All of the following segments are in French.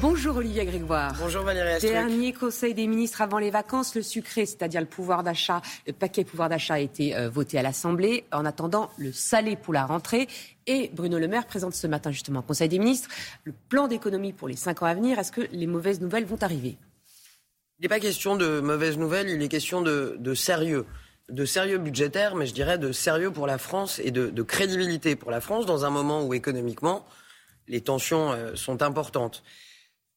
Bonjour Olivier Grégoire. Bonjour Valérie Astruc. Dernier conseil des ministres avant les vacances, le sucré, c'est-à-dire le pouvoir d'achat, le paquet pouvoir d'achat a été euh, voté à l'Assemblée. En attendant, le salé pour la rentrée. Et Bruno Le Maire présente ce matin justement au Conseil des ministres le plan d'économie pour les cinq ans à venir. Est-ce que les mauvaises nouvelles vont arriver? Il n'est pas question de mauvaises nouvelles, il est question de, sérieux de sérieux budgétaire, mais je dirais de sérieux pour la France et de, crédibilité pour la France dans un moment où économiquement les tensions euh, sont importantes.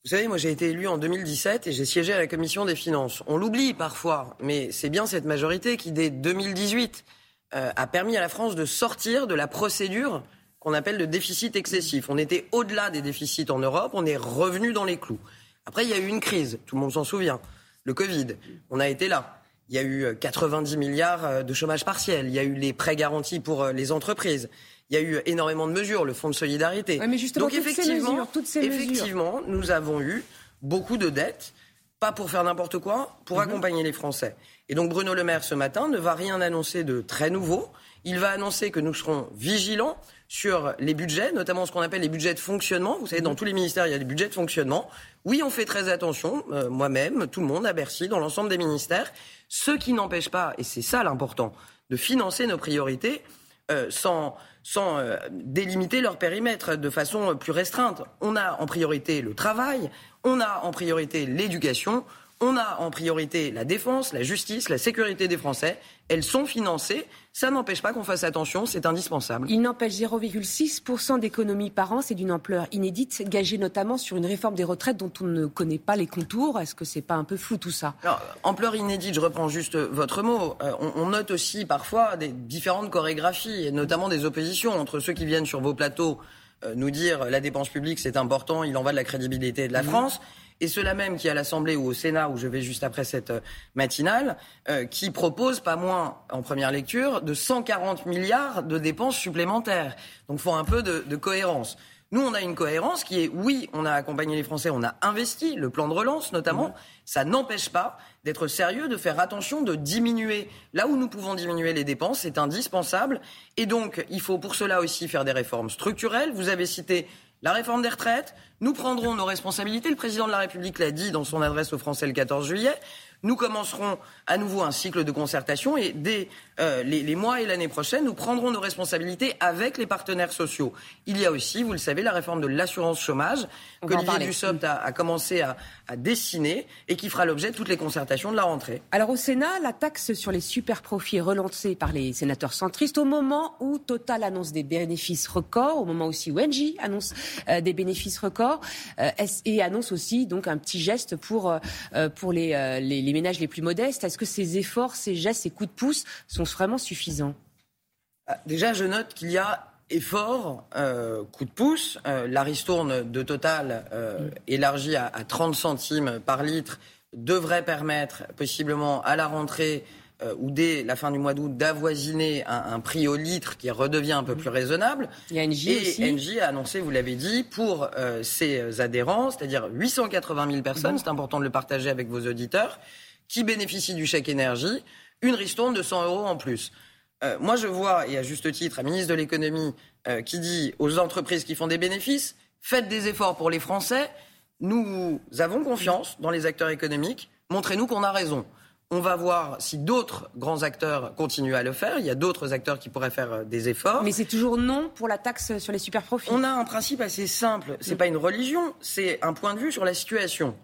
Vous savez, moi j'ai été élu en 2017 et j'ai siégé à la commission des finances. On l'oublie parfois, mais c'est bien cette majorité qui, dès 2018, euh, a permis à la France de sortir de la procédure qu'on appelle le déficit excessif. On était au-delà des déficits en Europe, on est revenu dans les clous. Après, il y a eu une crise, tout le monde s'en souvient, le Covid. On a été là. Il y a eu 90 euh, milliards euh, de chômage partiel, il y a eu les prêts garantis pour les entreprises, il y a eu énormément de mesures, le fonds de solidarité. mais justement, Donc effectivement, effectivement, nous avons eu beaucoup de dettes, pas pour faire n'importe quoi, pour mhm. accompagner les Français. Et donc Bruno Le Maire ce matin ne va rien annoncer de très nouveau. Il va annoncer que nous serons vigilants sur les budgets, notamment ce qu'on appelle les budgets de fonctionnement. Vous savez, dans mhm. tous les ministères, il y a des budgets de fonctionnement. Oui, on fait très attention, euh, moi-même, tout le monde à Bercy, dans l'ensemble des ministères, ce qui n'empêche pas, et c'est ça l'important, de financer nos priorités euh, sans sans euh, délimiter leur périmètre de façon plus restreinte. On a en priorité le travail, on a en priorité l'éducation, on a en priorité la défense, la justice, la sécurité des Français. Elles sont financées. Ça n'empêche pas qu'on fasse attention, c'est indispensable. Il n'empêche 0,6% d'économie par an, c'est d'une ampleur inédite, gagée notamment sur une réforme des retraites dont on ne connaît pas les contours. Est-ce que c'est pas un peu flou tout ça? Ampleur inédite, je reprends juste votre mot. Euh, on, note aussi parfois des différentes chorégraphies, et notamment des oppositions entre ceux qui viennent sur vos plateaux euh, nous dire la dépense publique c'est important, il en va de la crédibilité de la mmh. France, et ceux-là même qui à l'Assemblée ou au Sénat, où je vais juste après cette euh, matinale, euh, qui proposent pas moins en première lecture de 140 milliards de dépenses supplémentaires. Donc il faut un peu de, de cohérence. Nous, on a une cohérence qui est, oui, on a accompagné les Français, on a investi, le plan de relance notamment. Mmh. Ça n'empêche pas d'être sérieux, de faire attention, de diminuer. Là où nous pouvons diminuer les dépenses, c'est indispensable. Et donc, il faut pour cela aussi faire des réformes structurelles. Vous avez cité la réforme des retraites. Nous prendrons nos responsabilités. Le président de la République l'a dit dans son adresse aux Français le 14 juillet. Nous commencerons à nouveau un cycle de concertation et dès euh, les, mois et l'année prochaine, nous prendrons nos responsabilités avec les partenaires sociaux. Il y a aussi, vous le savez, la réforme de l'assurance chômage que Olivier Dussopt a, a commencé à, à, dessiner et qui fera l'objet de toutes les concertations de la rentrée. Alors au Sénat, la taxe sur les super profits est relancée par les sénateurs centristes au moment où Total annonce des bénéfices records, au moment aussi où Engie annonce euh, des bénéfices records euh, et annonce aussi donc un petit geste pour, pour les, les les ménages les plus modestes. Est-ce que ces efforts, ces gestes, ces coups de pouce sont vraiment suffisants? Ah, Déjà, je note qu'il y a effort, euh, coup de pouce. Euh, la ristourne de Total, euh, élargie à, 30 centimes par litre, devrait permettre possiblement à la rentrée euh, ou dès la fin du mois d'août d'avoisiner un, prix au litre qui redevient un peu plus raisonnable. Il y a NJ et NJ a annoncé, vous l'avez dit, pour euh, ses adhérents, c'est-à-dire 880 000 personnes, c'est important de le partager avec vos auditeurs, qui bénéficient du chèque énergie, une ristourne de 100 euros en plus. Euh, moi, je vois, et à juste titre, un ministre de l'économie qui dit aux entreprises qui font des bénéfices, faites des efforts pour les Français. Nous avons confiance dans les acteurs économiques. Montrez-nous qu'on a raison. On va voir si d'autres grands acteurs continuent à le faire. Il y a d'autres acteurs qui pourraient faire euh, des efforts. Mais c'est toujours non pour la taxe sur les super profits. On a un principe assez simple. C'est n'est pas une religion, c'est un point de vue sur la situation.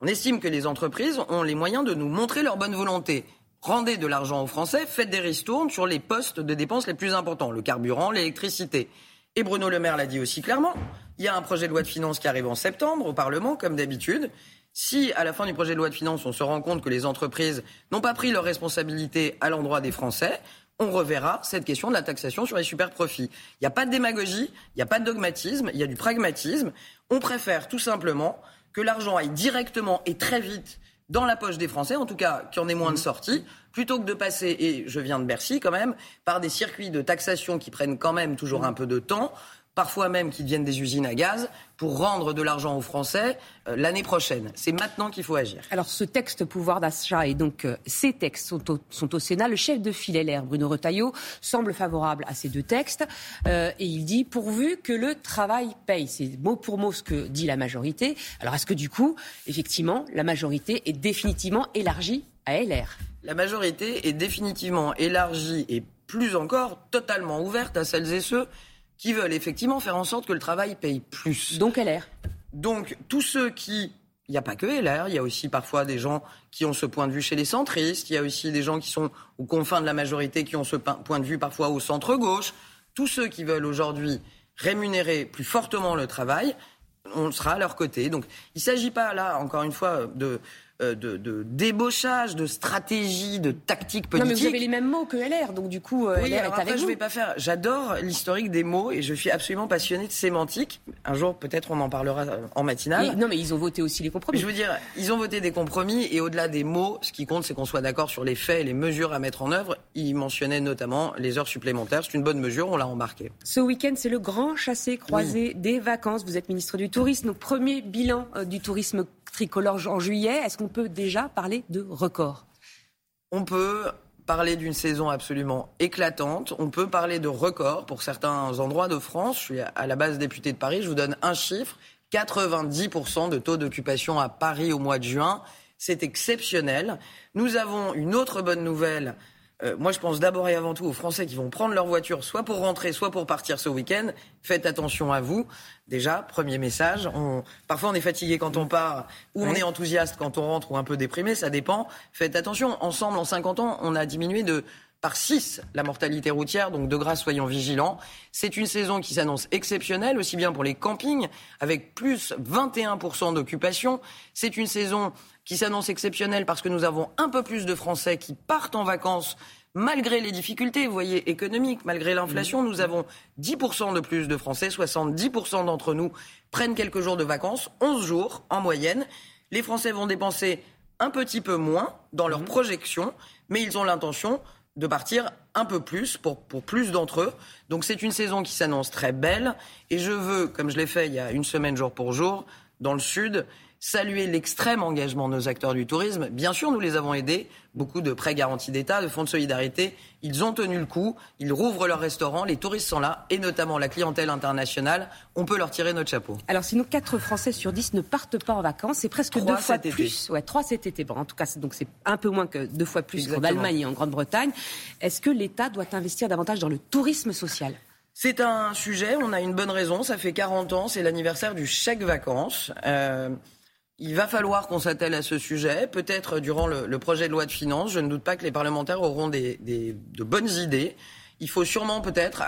On estime que les entreprises ont les moyens de nous montrer leur bonne volonté. Rendez de l'argent aux Français, faites des ristournes sur les postes de dépenses les plus importants, le carburant, l'électricité. Et Bruno Le Maire l'a dit aussi clairement. Il y a un projet de loi de finances qui arrive en septembre au Parlement, comme d'habitude. Si, à la fin du projet de loi de finances, on se rend compte que les entreprises n'ont pas pris leurs responsabilités à l'endroit des Français, on reverra cette question de la taxation sur les super profits. Il n'y a pas de démagogie, il n'y a pas de dogmatisme, il y a du pragmatisme. On préfère tout simplement que l'argent aille directement et très vite dans la poche des Français, en tout cas qu'il y en ait moins de sorties, plutôt que de passer, et je viens de Bercy quand même, par des circuits de taxation qui prennent quand même toujours un peu de temps parfois même qu'ils deviennent des usines à gaz, pour rendre de l'argent aux Français euh, l'année prochaine. C'est maintenant qu'il faut agir. Alors ce texte pouvoir d'achat et donc euh, ces textes sont au, sont au, Sénat. Le chef de file LR, Bruno Retailleau, semble favorable à ces deux textes euh, et il dit pourvu que le travail paye. C'est mot pour mot ce que dit la majorité. Alors est-ce que du coup, effectivement, la majorité est définitivement élargie à LR La majorité est définitivement élargie et plus encore totalement ouverte à celles et ceux qui veulent effectivement faire en sorte que le travail paye plus. Donc LR. Donc tous ceux qui il n'y a pas que LR, il y a aussi parfois des gens qui ont ce point de vue chez les centristes, il y a aussi des gens qui sont aux confins de la majorité qui ont ce point de vue parfois au centre-gauche. Tous ceux qui veulent aujourd'hui rémunérer plus fortement le travail, on sera à leur côté. Donc il ne s'agit pas là, encore une fois, de, de, de, débauchage, de stratégie, de tactique politique. Non, mais vous avez les mêmes mots que LR, donc du coup, euh, oui, LR est avec après, vous. je vais pas faire. J'adore l'historique des mots et je suis absolument passionné de sémantique. Un jour, peut-être, on en parlera euh, en matinale. Non, mais ils ont voté aussi les compromis. Je veux dire, ils ont voté des compromis et au-delà des mots, ce qui compte, c'est qu'on soit d'accord sur les faits et les mesures à mettre en œuvre. Ils mentionnaient notamment les heures supplémentaires. C'est une bonne mesure, on l'a remarqué. Ce week-end, c'est le grand chassé-croisé des vacances. Vous êtes ministre du Tourisme. Donc, premier bilan euh, du tourisme tricolore en juillet. Est-ce qu'on peut déjà parler de record? On peut parler d'une saison absolument éclatante. On peut parler de records pour certains endroits de France. Je suis à la base députée de Paris. Je vous donne un chiffre. 90% de taux d'occupation à Paris au mois de juin. C'est exceptionnel. Nous avons une autre bonne nouvelle. Euh, moi, je pense d'abord et avant tout aux Français qui vont prendre leur voiture, soit pour rentrer, soit pour partir ce week-end. Faites attention à vous. Déjà, premier message. On... Parfois, on est fatigué quand on part, ou on est enthousiaste quand on rentre, ou un peu déprimé. Ça dépend. Faites attention. Ensemble, en 50 ans, on a diminué de par 6 la mortalité routière, donc de grâce, soyons vigilants. C'est une saison qui s'annonce exceptionnelle, aussi bien pour les campings, avec plus 21% d'occupation. C'est une saison qui s'annonce exceptionnelle parce que nous avons un peu plus de Français qui partent en vacances malgré les difficultés, vous voyez, économiques, malgré l'inflation. Nous avons 10% de plus de Français, 70% d'entre nous prennent quelques jours de vacances, 11 jours en moyenne. Les Français vont dépenser un petit peu moins dans leurs projections, mais ils ont l'intention de partir un peu plus pour, pour plus d'entre eux. Donc c'est une saison qui s'annonce très belle et je veux, comme je l'ai fait il y a une semaine jour pour jour, dans le Sud, saluer l'extrême engagement de nos acteurs du tourisme. Bien sûr, nous les avons aidés. Beaucoup de prêts garantis d'État, de fonds de solidarité. Ils ont tenu le coup. Ils rouvrent leurs restaurants. Les touristes sont là, et notamment la clientèle internationale. On peut leur tirer notre chapeau. Alors, sinon, 4 Français sur 10 ne partent pas en vacances. C'est presque Trois deux fois été. plus. Ouais, 3 cet été. Bon, en tout cas, c'est- donc c'est un peu moins que deux fois plus qu'en. Allemagne et en Grande-Bretagne. Est-ce que l'État doit investir davantage dans le tourisme social? C'est un sujet, on a une bonne raison. Ça fait 40 ans, c'est l'anniversaire du chèque vacances. Euh, il va falloir qu'on s'attelle à ce sujet, peut-être durant le, projet de loi de finances. Je ne doute pas que les parlementaires auront des- de bonnes idées. Il faut sûrement peut-être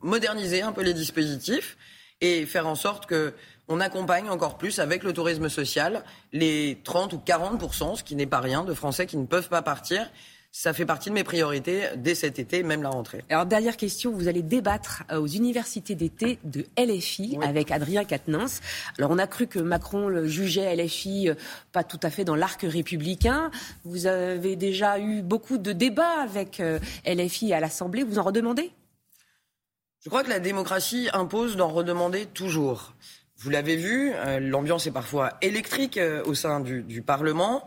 moderniser un peu les dispositifs et faire en sorte que on accompagne encore plus avec le tourisme social les 30 ou 40 ce qui n'est pas rien, de Français qui ne peuvent pas partir. Ça fait partie de mes priorités dès cet été, même la rentrée. Alors, dernière question, vous allez débattre euh, aux universités d'été de LFI Oui. avec Adrien Quatennens. Alors, on a cru que Macron le jugeait LFI euh, pas tout à fait dans l'arc républicain. Vous avez déjà eu beaucoup de débats avec euh, LFI à l'Assemblée. Vous en redemandez? Je crois que la démocratie impose d'en redemander toujours. Vous l'avez vu, l'ambiance est parfois électrique au sein du, du Parlement.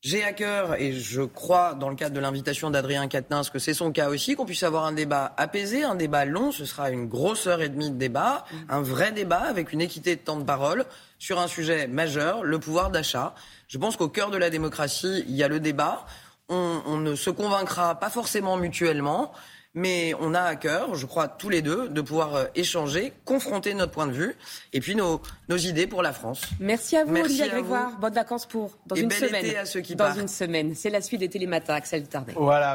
J'ai à cœur, et je crois, dans le cadre de l'invitation d'Adrien Quatennens, que c'est son cas aussi, qu'on puisse avoir un débat apaisé, un débat long. Ce sera une grosse heure et demie de débat, un vrai débat avec une équité de temps de parole sur un sujet majeur, le pouvoir d'achat. Je pense qu'au cœur de la démocratie, il y a le débat. On, on ne se convaincra pas forcément mutuellement, mais on a à cœur, je crois tous les deux, de pouvoir euh, échanger, confronter notre point de vue et puis nos, nos idées pour la France. Merci à vous, Merci à Grégoire. vous. Bonnes vacances pour dans Et une bel semaine. été à ceux qui dans partent. une semaine. C'est la suite des Télématins, Axel Tardet. Voilà.